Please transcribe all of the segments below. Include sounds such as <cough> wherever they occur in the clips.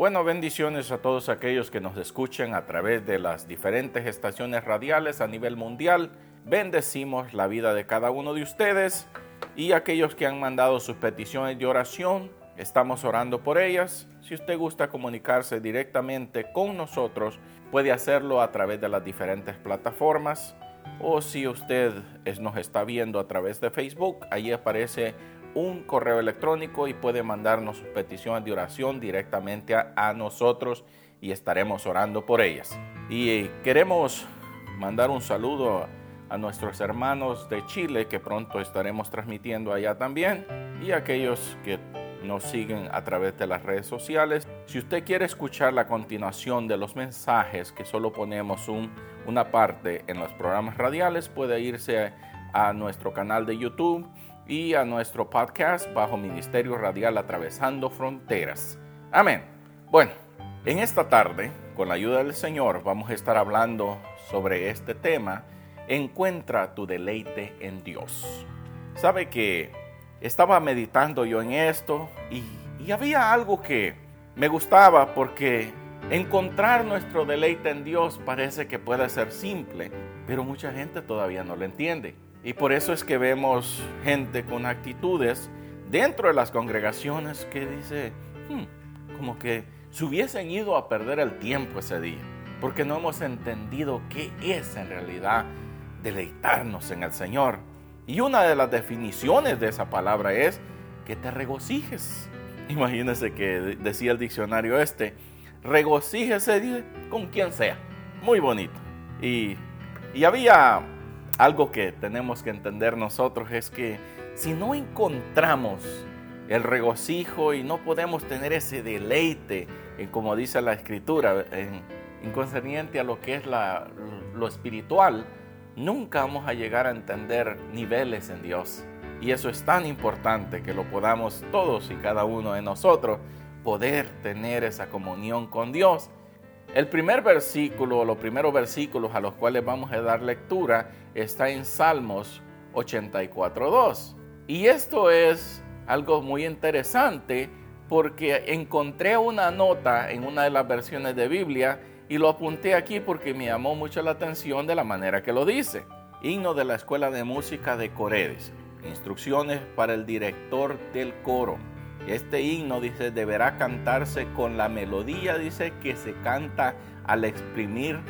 Bueno, bendiciones a todos aquellos que nos escuchan a través de las diferentes estaciones radiales a nivel mundial. Bendecimos la vida de cada uno de ustedes y aquellos que han mandado sus peticiones de oración. Estamos orando por ellas. Si usted gusta comunicarse directamente con nosotros, puede hacerlo a través de las diferentes plataformas. O si usted nos está viendo a través de Facebook, allí aparece un correo electrónico y puede mandarnos sus peticiones de oración directamente a, nosotros y estaremos orando por ellas. Y queremos mandar un saludo a nuestros hermanos de Chile que pronto estaremos transmitiendo allá también y a aquellos que nos siguen a través de las redes sociales. Si usted quiere escuchar la continuación de los mensajes que solo ponemos un, una parte en los programas radiales, puede irse a nuestro canal de YouTube y a nuestro podcast bajo Ministerio Radial Atravesando Fronteras. Amén. Bueno, en esta tarde, con la ayuda del Señor, vamos a estar hablando sobre este tema. Encuentra tu deleite en Dios. Sabe que estaba meditando yo en esto y, y había algo que me gustaba porque encontrar nuestro deleite en Dios parece que puede ser simple, pero mucha gente todavía no lo entiende. Y por eso es que vemos gente con actitudes dentro de las congregaciones que dice, hmm, como que se hubiesen ido a perder el tiempo ese día, porque no hemos entendido qué es en realidad deleitarnos en el Señor. Y una de las definiciones de esa palabra es que te regocijes. Imagínense que decía el diccionario este, regocíjese con quien sea. Muy bonito. Y, y había algo que tenemos que entender nosotros es que si no encontramos el regocijo y no podemos tener ese deleite, en, como dice la escritura, en, inconcerniente a lo que es lo espiritual, nunca vamos a llegar a entender niveles en Dios. Y eso es tan importante que lo podamos todos y cada uno de nosotros poder tener esa comunión con Dios el primer versículo, los primeros versículos a los cuales vamos a dar lectura, está en Salmos 84.2. Y esto es algo muy interesante porque encontré una nota en una de las versiones de Biblia y lo apunté aquí porque me llamó mucho la atención de la manera que lo dice. Himno de la Escuela de Música de Coredes. Instrucciones para el director del coro. Este himno, dice, deberá cantarse con la melodía, dice, que se canta al exprimir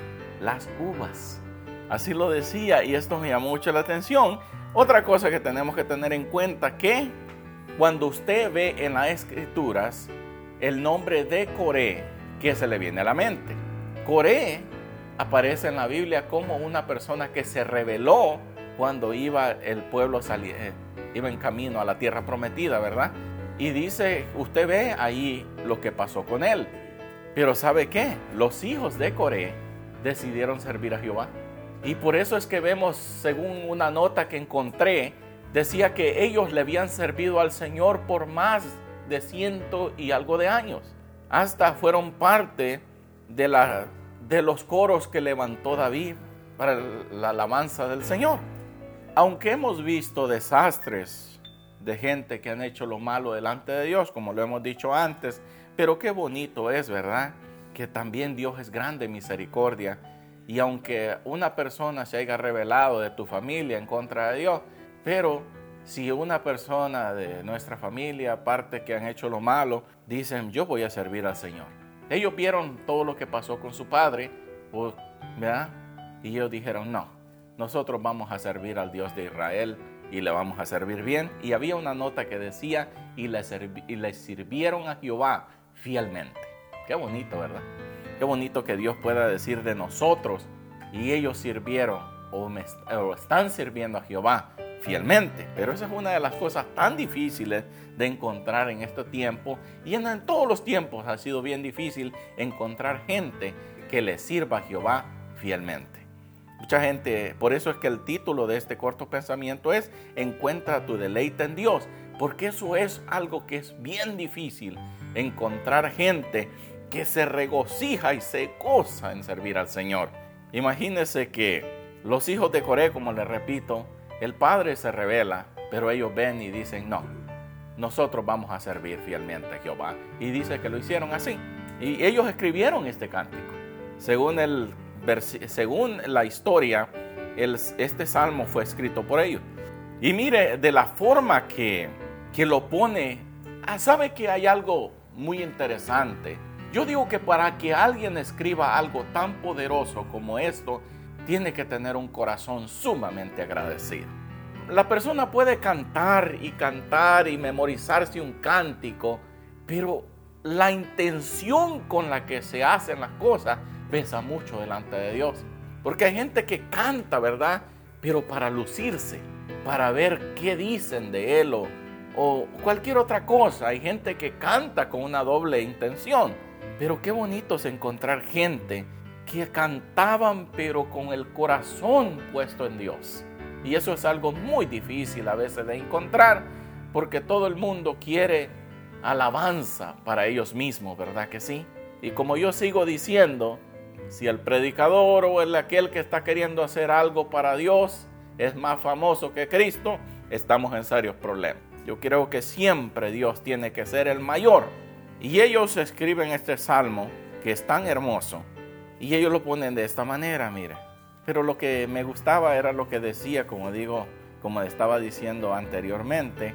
las uvas. Así lo decía y esto me llamó mucho la atención. Otra cosa que tenemos que tener en cuenta que cuando usted ve en las escrituras el nombre de Coré, ¿qué se le viene a la mente? Coré aparece en la Biblia como una persona que se rebeló cuando iba el pueblo salir, eh, iba en camino a la tierra prometida, ¿verdad? Y dice, usted ve ahí lo que pasó con él. Pero ¿sabe qué? Los hijos de Coré decidieron servir a Jehová. Y por eso es que vemos, según una nota que encontré, decía que ellos le habían servido al Señor por más de ciento y algo de años. Hasta fueron parte de, la, de los coros que levantó David para la alabanza del Señor. Aunque hemos visto desastres de gente que han hecho lo malo delante de Dios, como lo hemos dicho antes. Pero qué bonito es, ¿verdad? Que también Dios es grande misericordia. Y aunque una persona se haya revelado de tu familia en contra de Dios, pero si una persona de nuestra familia, aparte que han hecho lo malo, dicen, yo voy a servir al Señor. Ellos vieron todo lo que pasó con su padre, ¿verdad? Y ellos dijeron, no, nosotros vamos a servir al Dios de Israel y le vamos a servir bien. Y había una nota que decía, y le, y sirvieron a Jehová fielmente. Qué bonito, ¿verdad? Qué bonito que Dios pueda decir de nosotros, y ellos sirvieron o están sirviendo a Jehová fielmente. Pero esa es una de las cosas tan difíciles de encontrar en este tiempo y en, en, todos los tiempos ha sido bien difícil encontrar gente que le sirva a Jehová fielmente. Mucha gente, por eso es que el título de este corto pensamiento es Encuentra tu deleite en Dios, porque eso es algo que es bien difícil, encontrar gente que se regocija y se goza en servir al Señor. Imagínense que los hijos de Coré, como les repito, el padre se revela, pero ellos ven y dicen, no, nosotros vamos a servir fielmente a Jehová. Y dice que lo hicieron así. Y ellos escribieron este cántico. Según, el, según la historia, este salmo fue escrito por ellos. Y mire, de la forma que, que lo pone, ah, sabe que hay algo muy interesante. Yo digo que para que alguien escriba algo tan poderoso como esto, tiene que tener un corazón sumamente agradecido. La persona puede cantar y cantar y memorizarse un cántico, pero la intención con la que se hacen las cosas pesa mucho delante de Dios. Porque hay gente que canta, ¿verdad? Pero para lucirse, para ver qué dicen de él o, o cualquier otra cosa. Hay gente que canta con una doble intención. Pero qué bonito es encontrar gente que cantaban pero con el corazón puesto en Dios. Y eso es algo muy difícil a veces de encontrar porque todo el mundo quiere alabanza para ellos mismos, ¿verdad que sí? Y como yo sigo diciendo, si el predicador o el aquel que está queriendo hacer algo para Dios es más famoso que Cristo, estamos en serios problemas. Yo creo que siempre Dios tiene que ser el mayor. Y ellos escriben este salmo que es tan hermoso y ellos lo ponen de esta manera, mire. Pero lo que me gustaba era lo que decía, como digo, como estaba diciendo anteriormente,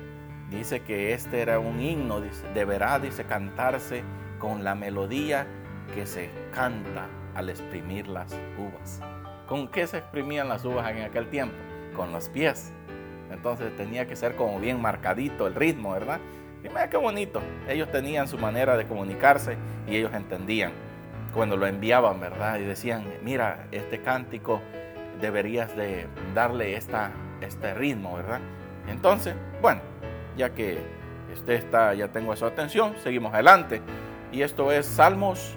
dice que este era un himno, dice, deberá, dice, cantarse con la melodía que se canta al exprimir las uvas. ¿Con qué se exprimían las uvas en aquel tiempo? Con los pies. Entonces tenía que ser como bien marcadito el ritmo, ¿verdad? Y mira qué bonito. Ellos tenían su manera de comunicarse y ellos entendían cuando lo enviaban, ¿verdad? Y decían, mira, este cántico deberías de darle esta, este ritmo, ¿verdad? Entonces, bueno, ya que usted está, ya tengo su atención, seguimos adelante. Y esto es Salmos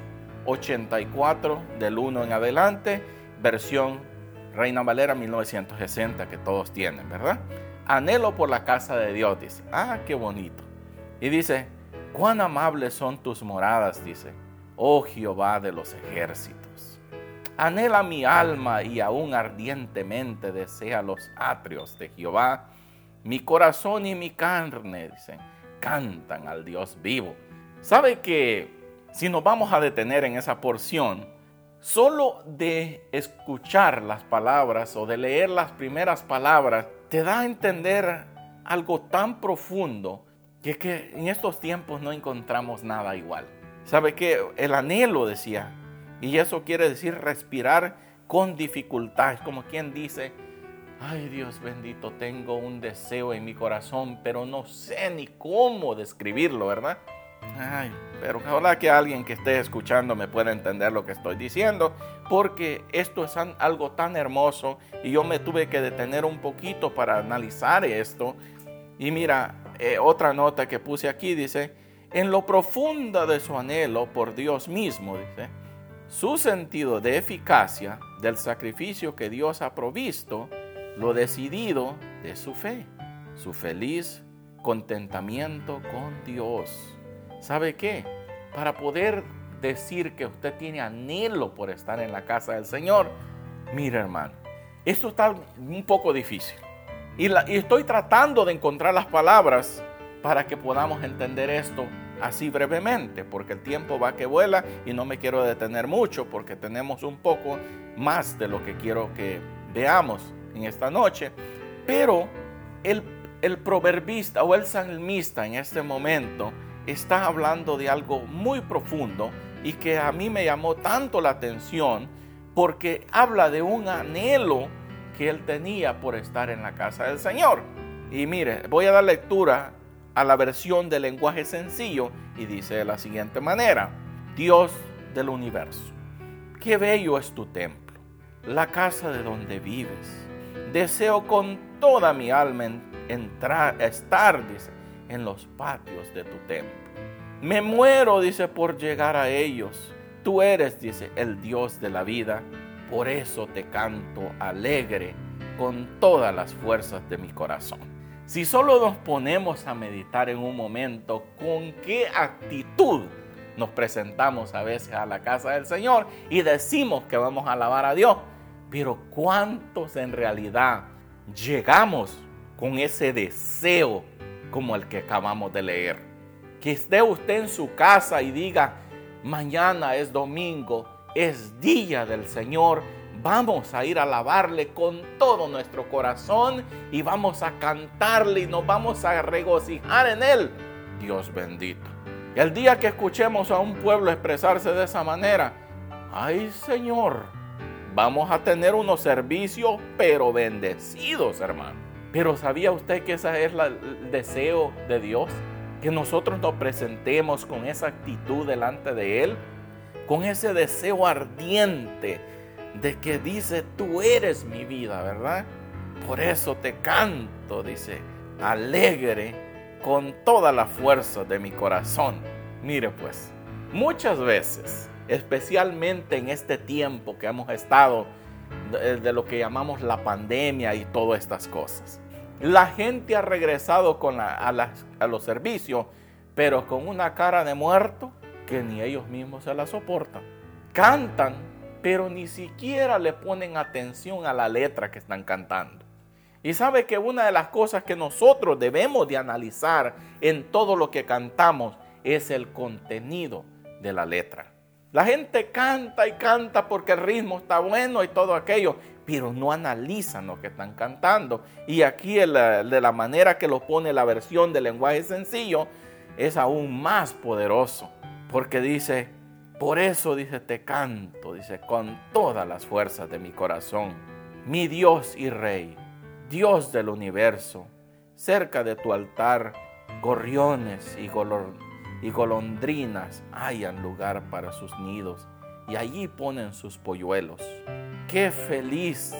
84 del 1 en adelante, versión Reina Valera 1960 que todos tienen, ¿verdad? Anhelo por la casa de Dios, dice. Ah, qué bonito. Y dice, cuán amables son tus moradas, dice oh Jehová de los ejércitos. Anhela mi alma y aún ardientemente desea los atrios de Jehová. Mi corazón y mi carne, dicen, cantan al Dios vivo. ¿Sabe que si nos vamos a detener en esa porción, solo de escuchar las palabras o de leer las primeras palabras, te da a entender algo tan profundo que, que en estos tiempos no encontramos nada igual. ¿Sabe qué? El anhelo decía. Y eso quiere decir respirar con dificultad. Es como quien dice, ay Dios bendito, tengo un deseo en mi corazón, pero no sé ni cómo describirlo, ¿verdad? Ay, pero ojalá que alguien que esté escuchando me pueda entender lo que estoy diciendo, porque esto es algo tan hermoso y yo me tuve que detener un poquito para analizar esto. Y mira, eh, otra nota que puse aquí dice, en lo profundo de su anhelo por Dios mismo, dice, su sentido de eficacia del sacrificio que Dios ha provisto, lo decidido de su fe, su feliz contentamiento con Dios. ¿Sabe qué? Para poder decir que usted tiene anhelo por estar en la casa del Señor, mire hermano, esto está un poco difícil. Y, y estoy tratando de encontrar las palabras para que podamos entender esto así brevemente, porque el tiempo va que vuela y no me quiero detener mucho porque tenemos un poco más de lo que quiero que veamos en esta noche. Pero el, el proverbista o el salmista en este momento está hablando de algo muy profundo y que a mí me llamó tanto la atención porque habla de un anhelo que él tenía por estar en la casa del Señor. Y mire, voy a dar lectura a la versión del lenguaje sencillo y dice de la siguiente manera, Dios del universo, qué bello es tu templo, la casa de donde vives. Deseo con toda mi alma entrar, estar, dice, en los patios de tu templo. Me muero, dice, por llegar a ellos. Tú eres, dice, el Dios de la vida. Por eso te canto alegre con todas las fuerzas de mi corazón. Si solo nos ponemos a meditar en un momento con qué actitud nos presentamos a veces a la casa del Señor y decimos que vamos a alabar a Dios, pero cuántos en realidad llegamos con ese deseo como el que acabamos de leer. Que esté usted en su casa y diga, mañana es domingo, es día del Señor. Vamos a ir a alabarle con todo nuestro corazón y vamos a cantarle y nos vamos a regocijar en Él. Dios bendito. El día que escuchemos a un pueblo expresarse de esa manera, ay Señor, vamos a tener unos servicios pero bendecidos, hermano. Pero ¿sabía usted que ese es el deseo de Dios? Que nosotros nos presentemos con esa actitud delante de Él, con ese deseo ardiente de que dice, tú eres mi vida, ¿verdad? Por eso te canto, dice, alegre con toda la fuerza de mi corazón. Mire pues, muchas veces, especialmente en este tiempo que hemos estado de, lo que llamamos la pandemia y todas estas cosas. La gente ha regresado con a, los servicios, pero con una cara de muerto que ni ellos mismos se la soportan. Cantan, pero ni siquiera le ponen atención a la letra que están cantando. Y sabe que una de las cosas que nosotros debemos de analizar en todo lo que cantamos es el contenido de la letra. La gente canta y canta porque el ritmo está bueno y todo aquello, pero no analizan lo que están cantando. Y aquí de la manera que lo pone la versión del lenguaje sencillo es aún más poderoso, porque dice, por eso dice, te canto, dice, con todas las fuerzas de mi corazón, mi Dios y Rey, Dios del universo, cerca de tu altar, gorriones y golondrinas y golondrinas hayan lugar para sus nidos y allí ponen sus polluelos. Qué feliz,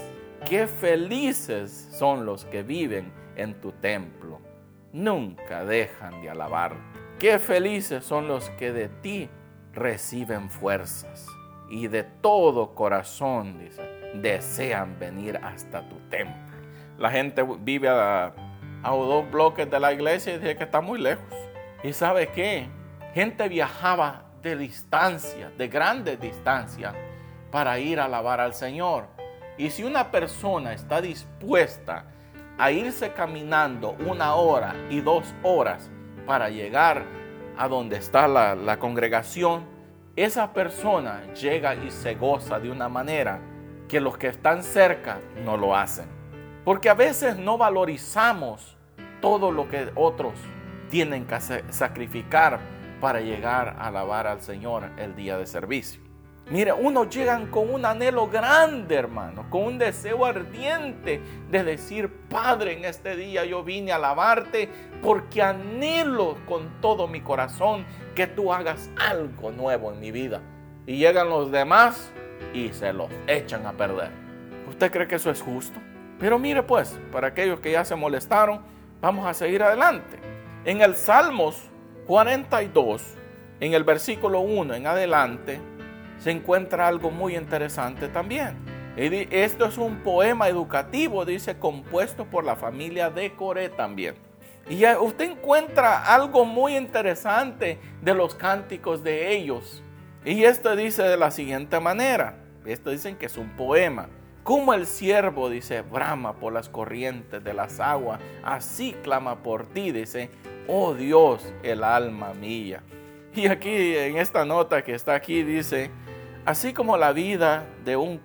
qué felices son los que viven en tu templo. Nunca dejan de alabarte. Qué felices son los que de ti reciben fuerzas y de todo corazón, desean venir hasta tu templo. La gente vive a, a dos bloques de la iglesia y dice que está muy lejos. ¿Y sabe qué? Gente viajaba de distancia, de grandes distancias, para ir a alabar al Señor. Y si una persona está dispuesta a irse caminando una hora y dos horas para llegar a donde está la, la congregación, esa persona llega y se goza de una manera que los que están cerca no lo hacen. Porque a veces no valorizamos todo lo que otros tienen que sacrificar para llegar a alabar al Señor el día de servicio. Mire, unos llegan con un anhelo grande, hermano, con un deseo ardiente de decir, Padre, en este día yo vine a alabarte porque anhelo con todo mi corazón que tú hagas algo nuevo en mi vida. Y llegan los demás y se los echan a perder. ¿Usted cree que eso es justo? Pero mire pues, para aquellos que ya se molestaron, vamos a seguir adelante. En el Salmos 42, en el versículo 1 en adelante, se encuentra algo muy interesante también. Esto es un poema educativo, dice, compuesto por la familia de Coré también. Y usted encuentra algo muy interesante de los cánticos de ellos. Y esto dice de la siguiente manera. Esto dicen que es un poema. Como el siervo, dice, brama por las corrientes de las aguas, así clama por ti, dice, oh Dios, el alma mía. Y aquí en esta nota que está aquí dice, así como la vida de un,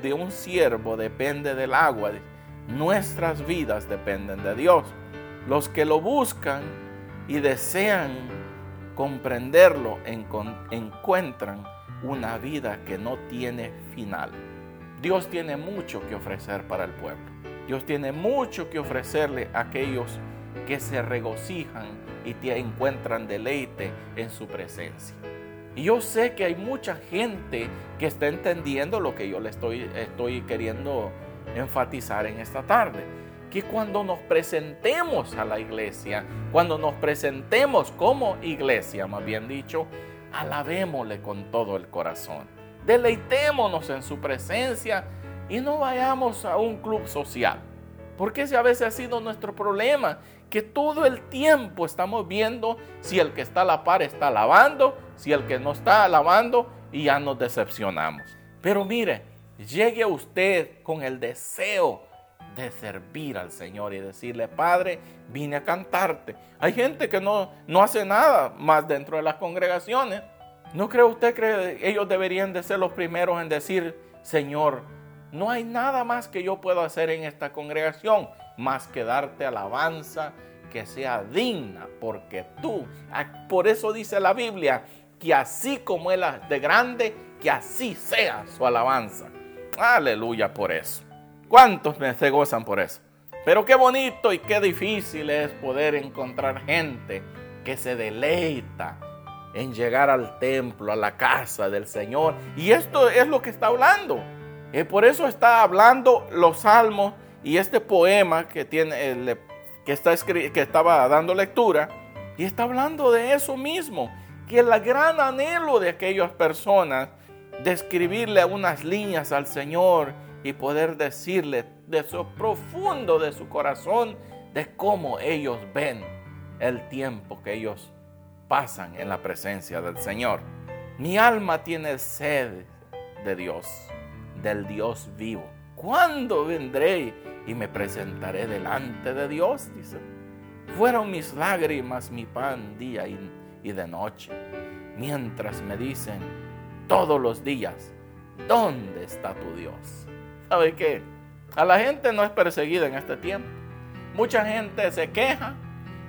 de un siervo depende del agua, nuestras vidas dependen de Dios. Los que lo buscan y desean comprenderlo encuentran una vida que no tiene final. Dios tiene mucho que ofrecer para el pueblo. Dios tiene mucho que ofrecerle a aquellos que se regocijan y te encuentran deleite en su presencia. Y yo sé que hay mucha gente que está entendiendo lo que yo le estoy, estoy queriendo enfatizar en esta tarde. Que cuando nos presentemos a la iglesia, cuando nos presentemos como iglesia, más bien dicho, alabémosle con todo el corazón. Deleitémonos en su presencia y no vayamos a un club social. Porque ese a veces ha sido nuestro problema, que todo el tiempo estamos viendo si el que está a la par está alabando, si el que no está alabando y ya nos decepcionamos. Pero mire, llegue usted con el deseo de servir al Señor y decirle, Padre, vine a cantarte. Hay gente que no, no hace nada más dentro de las congregaciones, ¿No cree usted que ellos deberían de ser los primeros en decir, Señor, no hay nada más que yo pueda hacer en esta congregación más que darte alabanza que sea digna, porque tú, por eso dice la Biblia, que así como Él es de grande, que así sea su alabanza. Aleluya por eso. ¿Cuántos se gozan por eso? Pero qué bonito y qué difícil es poder encontrar gente que se deleita en llegar al templo, a la casa del Señor. Y esto es lo que está hablando. Y por eso está hablando los salmos y este poema que, tiene, que, está que estaba dando lectura. Y está hablando de eso mismo. Que el gran anhelo de aquellas personas de escribirle unas líneas al Señor y poder decirle de su profundo de su corazón de cómo ellos ven el tiempo que ellos pasan en la presencia del Señor. Mi alma tiene sed de Dios, del Dios vivo. ¿Cuándo vendré y me presentaré delante de Dios? Dice. Fueron mis lágrimas mi pan día y, de noche, mientras me dicen todos los días, ¿dónde está tu Dios? ¿Sabe qué? A la gente no es perseguida en este tiempo. Mucha gente se queja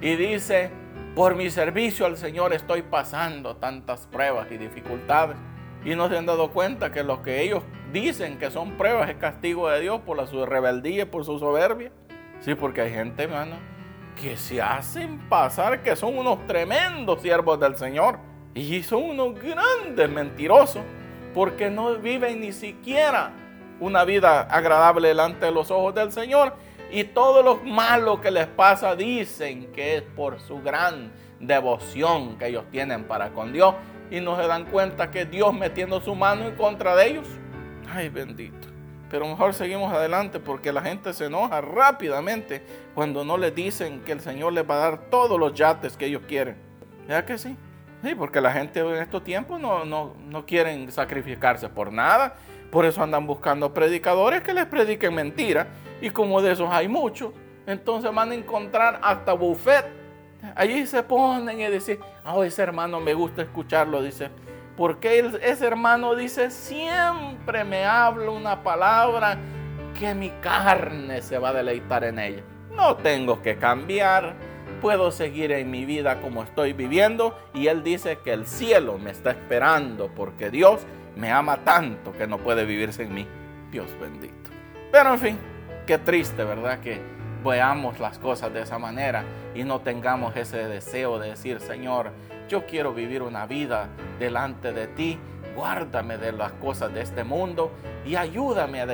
y dice, por mi servicio al Señor estoy pasando tantas pruebas y dificultades. Y no se han dado cuenta que lo que ellos dicen que son pruebas es castigo de Dios por la su rebeldía y por su soberbia. Sí, porque hay gente, hermano, que se hacen pasar que son unos tremendos siervos del Señor. Y son unos grandes mentirosos. Porque no viven ni siquiera una vida agradable delante de los ojos del Señor y todo lo malo que les pasa dicen que es por su gran devoción que ellos tienen para con Dios y no se dan cuenta que Dios metiendo su mano en contra de ellos. Ay, bendito. Pero mejor seguimos adelante porque la gente se enoja rápidamente cuando no les dicen que el Señor les va a dar todos los yates que ellos quieren. ¿Ya que sí? Sí, porque la gente en estos tiempos no, no, no quieren sacrificarse por nada. Por eso andan buscando predicadores que les prediquen mentiras y como de esos hay muchos, entonces van a encontrar hasta buffet. Allí se ponen y dicen, oh, ese hermano me gusta escucharlo, dice. Porque ese hermano dice, siempre me habla una palabra que mi carne se va a deleitar en ella. No tengo que cambiar, puedo seguir en mi vida como estoy viviendo. Y él dice que el cielo me está esperando porque Dios me ama tanto que no puede vivir sin mí. Dios bendito. Pero en fin, Qué triste, ¿verdad? Que veamos las cosas de esa manera y no tengamos ese deseo de decir, Señor, yo quiero vivir una vida delante de ti, guárdame de las cosas de este mundo y ayúdame a,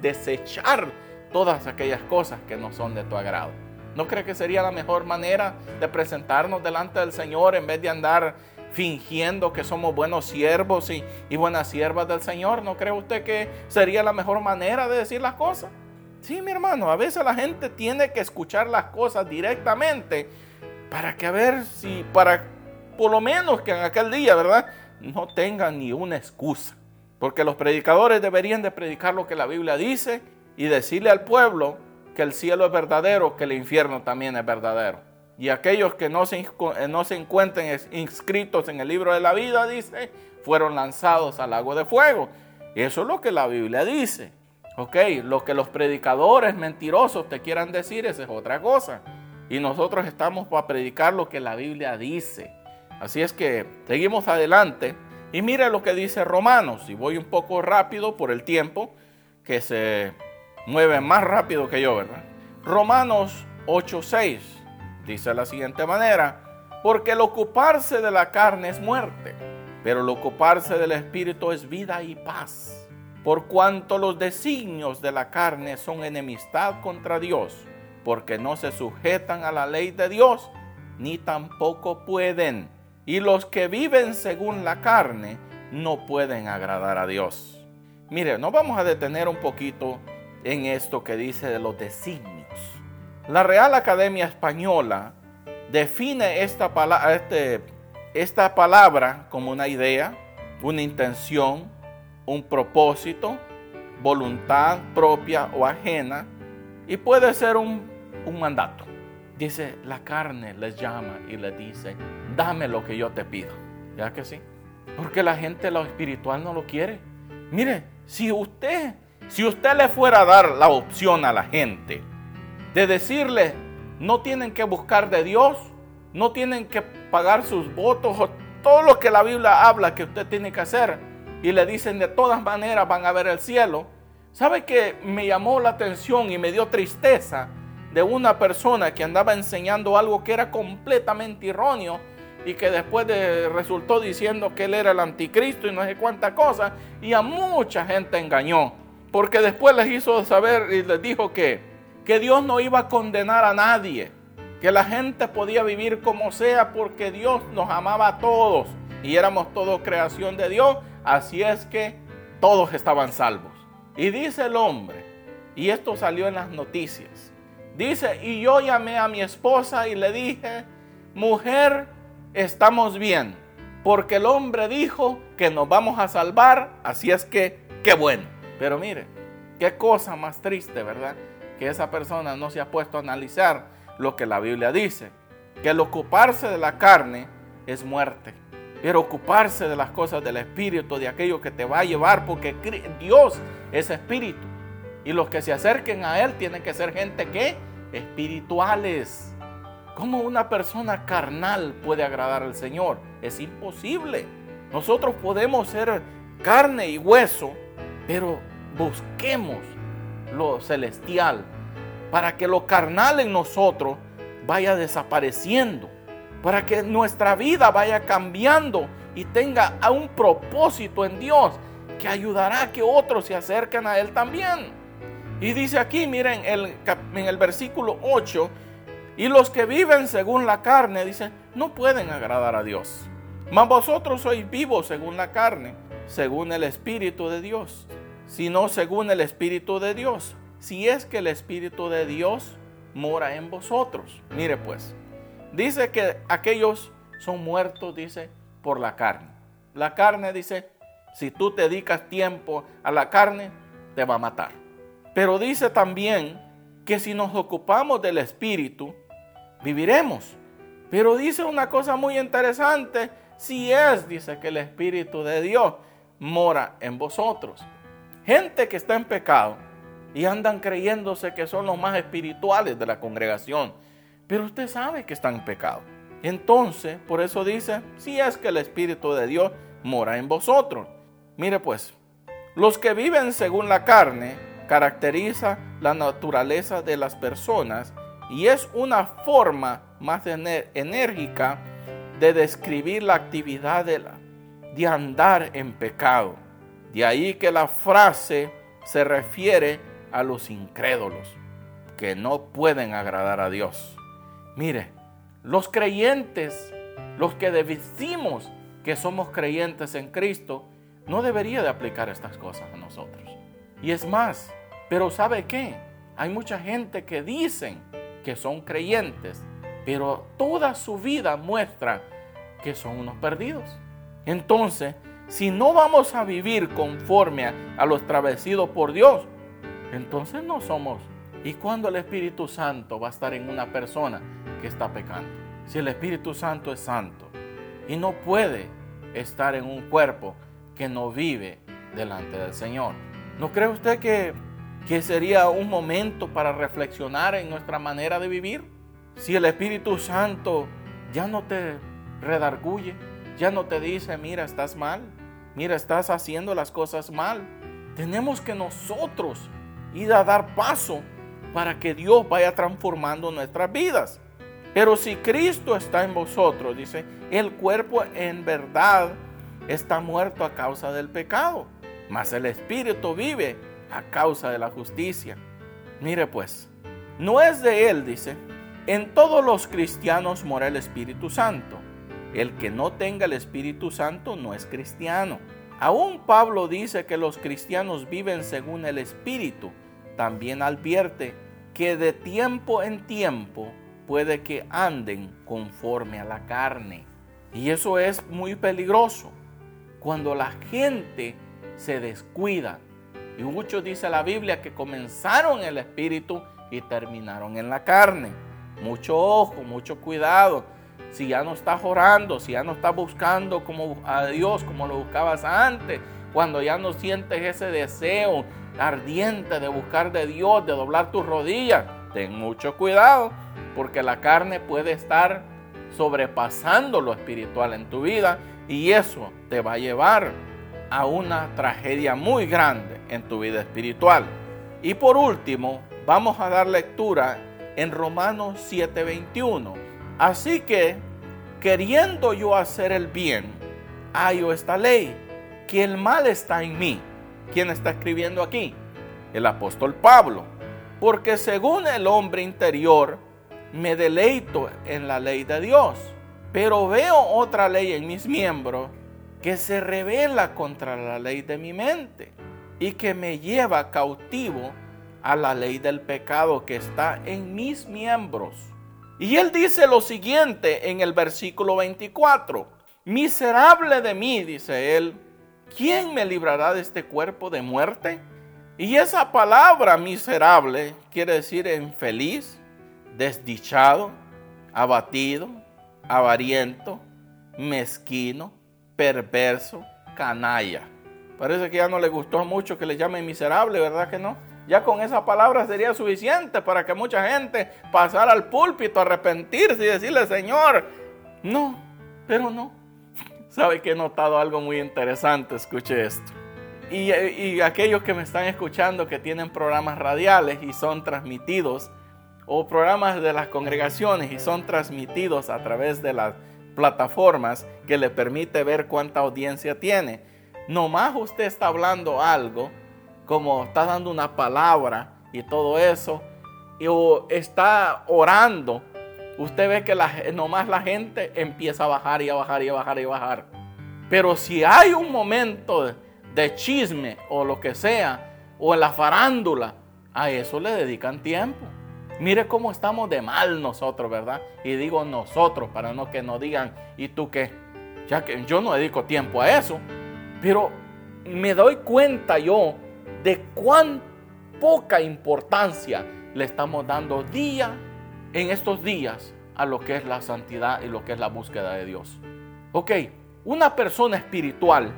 desechar todas aquellas cosas que no son de tu agrado. ¿No cree que sería la mejor manera de presentarnos delante del Señor en vez de andar fingiendo que somos buenos siervos y, buenas siervas del Señor? ¿No cree usted que sería la mejor manera de decir las cosas? Sí, mi hermano, a veces la gente tiene que escuchar las cosas directamente para que a ver si, para por lo menos que en aquel día, ¿verdad? No tengan ni una excusa. Porque los predicadores deberían de predicar lo que la Biblia dice y decirle al pueblo que el cielo es verdadero, que el infierno también es verdadero. Y aquellos que no se, eh, no se encuentren inscritos en el libro de la vida, dice, fueron lanzados al lago de fuego. Eso es lo que la Biblia dice. Ok, lo que los predicadores mentirosos te quieran decir, esa es otra cosa. Y nosotros estamos para predicar lo que la Biblia dice. Así es que seguimos adelante. Y mire lo que dice Romanos. Y voy un poco rápido por el tiempo, que se mueve más rápido que yo, ¿verdad? Romanos 8:6 dice de la siguiente manera: Porque el ocuparse de la carne es muerte, pero el ocuparse del espíritu es vida y paz por cuanto los designios de la carne son enemistad contra Dios, porque no se sujetan a la ley de Dios, ni tampoco pueden. Y los que viven según la carne no pueden agradar a Dios. Mire, nos vamos a detener un poquito en esto que dice de los designios. La Real Academia Española define esta, este, esta palabra como una idea, una intención, un propósito, voluntad propia o ajena, y puede ser un, mandato. Dice, la carne les llama y le dice, dame lo que yo te pido. ¿Ya que sí? Porque la gente lo espiritual no lo quiere. Mire, si usted, si usted le fuera a dar la opción a la gente de decirle, no tienen que buscar de Dios, no tienen que pagar sus votos o todo lo que la Biblia habla que usted tiene que hacer, y le dicen de todas maneras van a ver el cielo. ¿Sabe que me llamó la atención y me dio tristeza de una persona que andaba enseñando algo que era completamente erróneo y que después de, resultó diciendo que él era el anticristo y no sé cuánta cosa y a mucha gente engañó porque después les hizo saber y les dijo que, que Dios no iba a condenar a nadie, que la gente podía vivir como sea porque Dios nos amaba a todos y éramos todos creación de Dios, así es que todos estaban salvos. Y dice el hombre, y esto salió en las noticias, dice, y yo llamé a mi esposa y le dije, mujer, estamos bien, porque el hombre dijo que nos vamos a salvar, así es que, qué bueno. Pero mire, qué cosa más triste, ¿verdad? Que esa persona no se ha puesto a analizar lo que la Biblia dice, que el ocuparse de la carne es muerte. Pero ocuparse de las cosas del Espíritu, de aquello que te va a llevar, porque Dios es Espíritu. Y los que se acerquen a Él tienen que ser gente que espirituales. ¿Cómo una persona carnal puede agradar al Señor? Es imposible. Nosotros podemos ser carne y hueso, pero busquemos lo celestial para que lo carnal en nosotros vaya desapareciendo para que nuestra vida vaya cambiando y tenga un propósito en Dios que ayudará a que otros se acerquen a Él también. Y dice aquí, miren, en el versículo 8, y los que viven según la carne, dice, no pueden agradar a Dios. Mas vosotros sois vivos según la carne, según el Espíritu de Dios, sino según el Espíritu de Dios. Si es que el Espíritu de Dios mora en vosotros. Mire pues, Dice que aquellos son muertos, dice, por la carne. La carne dice, si tú te dedicas tiempo a la carne, te va a matar. Pero dice también que si nos ocupamos del Espíritu, viviremos. Pero dice una cosa muy interesante, si es, dice que el Espíritu de Dios mora en vosotros. Gente que está en pecado y andan creyéndose que son los más espirituales de la congregación pero usted sabe que está en pecado. Entonces, por eso dice, si es que el Espíritu de Dios mora en vosotros. Mire pues, los que viven según la carne caracteriza la naturaleza de las personas y es una forma más enérgica de describir la actividad de, la, de andar en pecado. De ahí que la frase se refiere a los incrédulos que no pueden agradar a Dios. Mire, los creyentes, los que decimos que somos creyentes en Cristo, no debería de aplicar estas cosas a nosotros. Y es más, pero ¿sabe qué? Hay mucha gente que dicen que son creyentes, pero toda su vida muestra que son unos perdidos. Entonces, si no vamos a vivir conforme a, a lo establecido por Dios, entonces no somos. ¿Y cuando el Espíritu Santo va a estar en una persona? que está pecando. Si el Espíritu Santo es santo y no puede estar en un cuerpo que no vive delante del Señor. ¿No cree usted que, que sería un momento para reflexionar en nuestra manera de vivir? Si el Espíritu Santo ya no te redarguye, ya no te dice, mira, estás mal, mira, estás haciendo las cosas mal. Tenemos que nosotros ir a dar paso para que Dios vaya transformando nuestras vidas. Pero si Cristo está en vosotros, dice, el cuerpo en verdad está muerto a causa del pecado, mas el espíritu vive a causa de la justicia. Mire pues, no es de él, dice, en todos los cristianos mora el Espíritu Santo. El que no tenga el Espíritu Santo no es cristiano. Aún Pablo dice que los cristianos viven según el Espíritu. También advierte que de tiempo en tiempo puede que anden conforme a la carne. Y eso es muy peligroso. Cuando la gente se descuida. Y muchos dice la Biblia que comenzaron en el espíritu y terminaron en la carne. Mucho ojo, mucho cuidado. Si ya no estás orando, si ya no estás buscando como a Dios como lo buscabas antes, cuando ya no sientes ese deseo ardiente de buscar de Dios, de doblar tus rodillas, ten mucho cuidado, porque la carne puede estar sobrepasando lo espiritual en tu vida y eso te va a llevar a una tragedia muy grande en tu vida espiritual. Y por último, vamos a dar lectura en Romanos 7:21. Así que, queriendo yo hacer el bien, hallo esta ley, que el mal está en mí. ¿Quién está escribiendo aquí? El apóstol Pablo. Porque según el hombre interior, me deleito en la ley de Dios, pero veo otra ley en mis miembros que se revela contra la ley de mi mente y que me lleva cautivo a la ley del pecado que está en mis miembros. Y él dice lo siguiente en el versículo 24, miserable de mí, dice él, ¿quién me librará de este cuerpo de muerte? Y esa palabra miserable quiere decir infeliz, desdichado, abatido, avariento, mezquino, perverso, canalla. Parece que ya no le gustó mucho que le llamen miserable, ¿verdad que no? Ya con esa palabra sería suficiente para que mucha gente pasara al púlpito a arrepentirse y decirle, Señor, no, pero no. <laughs> ¿Sabe que he notado algo muy interesante? Escuche esto. Y, aquellos que me están escuchando que tienen programas radiales y son transmitidos, o programas de las congregaciones y son transmitidos a través de las plataformas que le permite ver cuánta audiencia tiene. Nomás usted está hablando algo, como está dando una palabra y todo eso, y o está orando, usted ve que la, nomás la gente empieza a bajar y a bajar y a bajar y a bajar. Pero si hay un momento de, de chisme o lo que sea, o en la farándula, a eso le dedican tiempo. Mire cómo estamos de mal nosotros, ¿verdad? Y digo nosotros para no que nos digan, ¿y tú qué? Ya que yo no dedico tiempo a eso, pero me doy cuenta yo de cuán poca importancia le estamos dando día en estos días a lo que es la santidad y lo que es la búsqueda de Dios. Ok, una persona espiritual,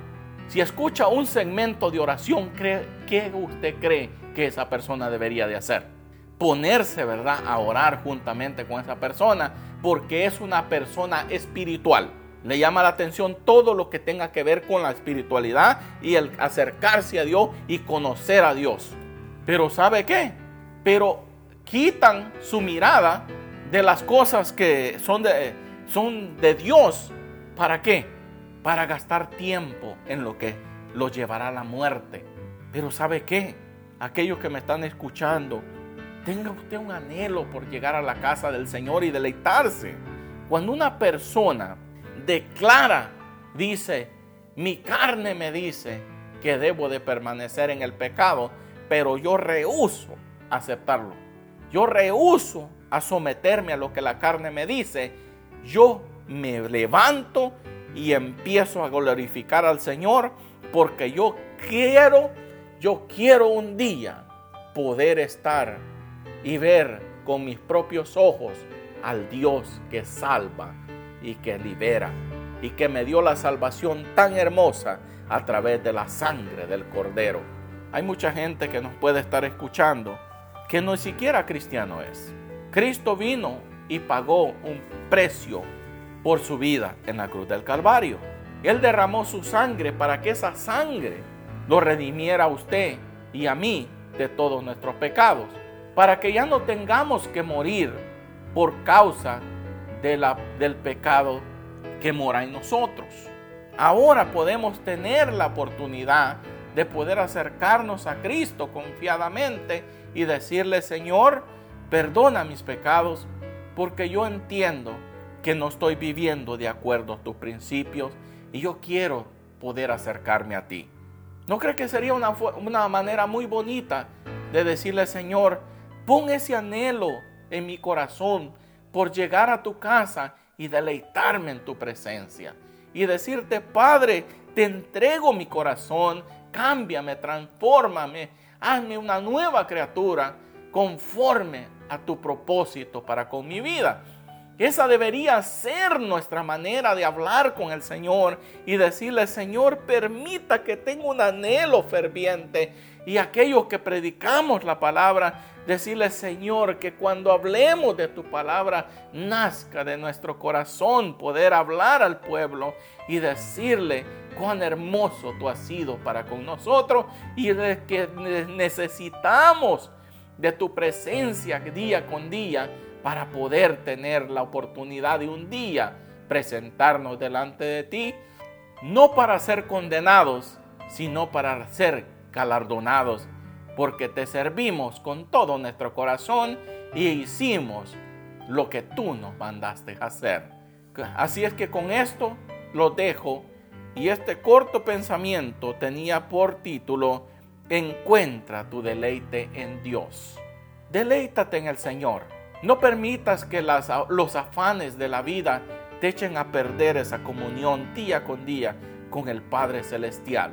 si escucha un segmento de oración, ¿qué usted cree que esa persona debería de hacer? ponerse, ¿verdad?, a orar juntamente con esa persona, porque es una persona espiritual. Le llama la atención todo lo que tenga que ver con la espiritualidad y el acercarse a Dios y conocer a Dios. Pero ¿sabe qué? Pero quitan su mirada de las cosas que son de, son de Dios. ¿Para qué? Para gastar tiempo en lo que los llevará a la muerte. Pero ¿sabe qué? Aquellos que me están escuchando, Tenga usted un anhelo por llegar a la casa del Señor y deleitarse. Cuando una persona declara, dice, mi carne me dice que debo de permanecer en el pecado, pero yo rehuso aceptarlo. Yo rehuso a someterme a lo que la carne me dice. Yo me levanto y empiezo a glorificar al Señor porque yo quiero, yo quiero un día poder estar y ver con mis propios ojos al Dios que salva y que libera y que me dio la salvación tan hermosa a través de la sangre del Cordero. Hay mucha gente que nos puede estar escuchando que no siquiera cristiano es. Cristo vino y pagó un precio por su vida en la cruz del Calvario. Él derramó su sangre para que esa sangre lo redimiera a usted y a mí de todos nuestros pecados para que ya no tengamos que morir por causa de la, del pecado que mora en nosotros. Ahora podemos tener la oportunidad de poder acercarnos a Cristo confiadamente y decirle, Señor, perdona mis pecados, porque yo entiendo que no estoy viviendo de acuerdo a tus principios y yo quiero poder acercarme a ti. ¿No cree que sería una, una manera muy bonita de decirle, Señor, Pon ese anhelo en mi corazón por llegar a tu casa y deleitarme en tu presencia. Y decirte, Padre, te entrego mi corazón, cámbiame, transfórmame, hazme una nueva criatura conforme a tu propósito para con mi vida. Esa debería ser nuestra manera de hablar con el Señor y decirle, Señor, permita que tenga un anhelo ferviente. Y aquellos que predicamos la palabra, decirle, Señor, que cuando hablemos de tu palabra, nazca de nuestro corazón poder hablar al pueblo y decirle cuán hermoso tú has sido para con nosotros y de que necesitamos de tu presencia día con día para poder tener la oportunidad de un día presentarnos delante de ti, no para ser condenados, sino para ser galardonados, porque te servimos con todo nuestro corazón y hicimos lo que tú nos mandaste hacer. Así es que con esto lo dejo y este corto pensamiento tenía por título Encuentra tu deleite en Dios. Deleítate en el Señor no permitas que los afanes de la vida te echen a perder esa comunión día con día con el Padre Celestial.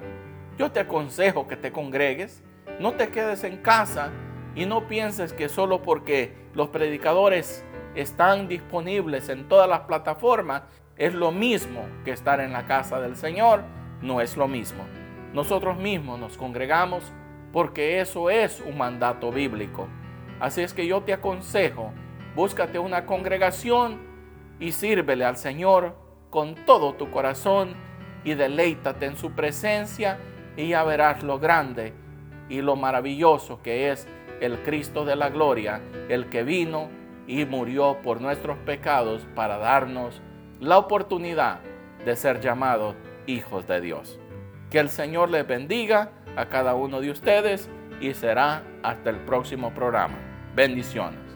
Yo te aconsejo que te congregues, no te quedes en casa y no pienses que solo porque los predicadores están disponibles en todas las plataformas es lo mismo que estar en la casa del Señor. No es lo mismo. Nosotros mismos nos congregamos porque eso es un mandato bíblico. Así es que yo te aconsejo, búscate una congregación y sírvele al Señor con todo tu corazón y deleítate en su presencia y ya verás lo grande y lo maravilloso que es el Cristo de la gloria, el que vino y murió por nuestros pecados para darnos la oportunidad de ser llamados hijos de Dios. Que el Señor les bendiga a cada uno de ustedes y será hasta el próximo programa. Bendiciones.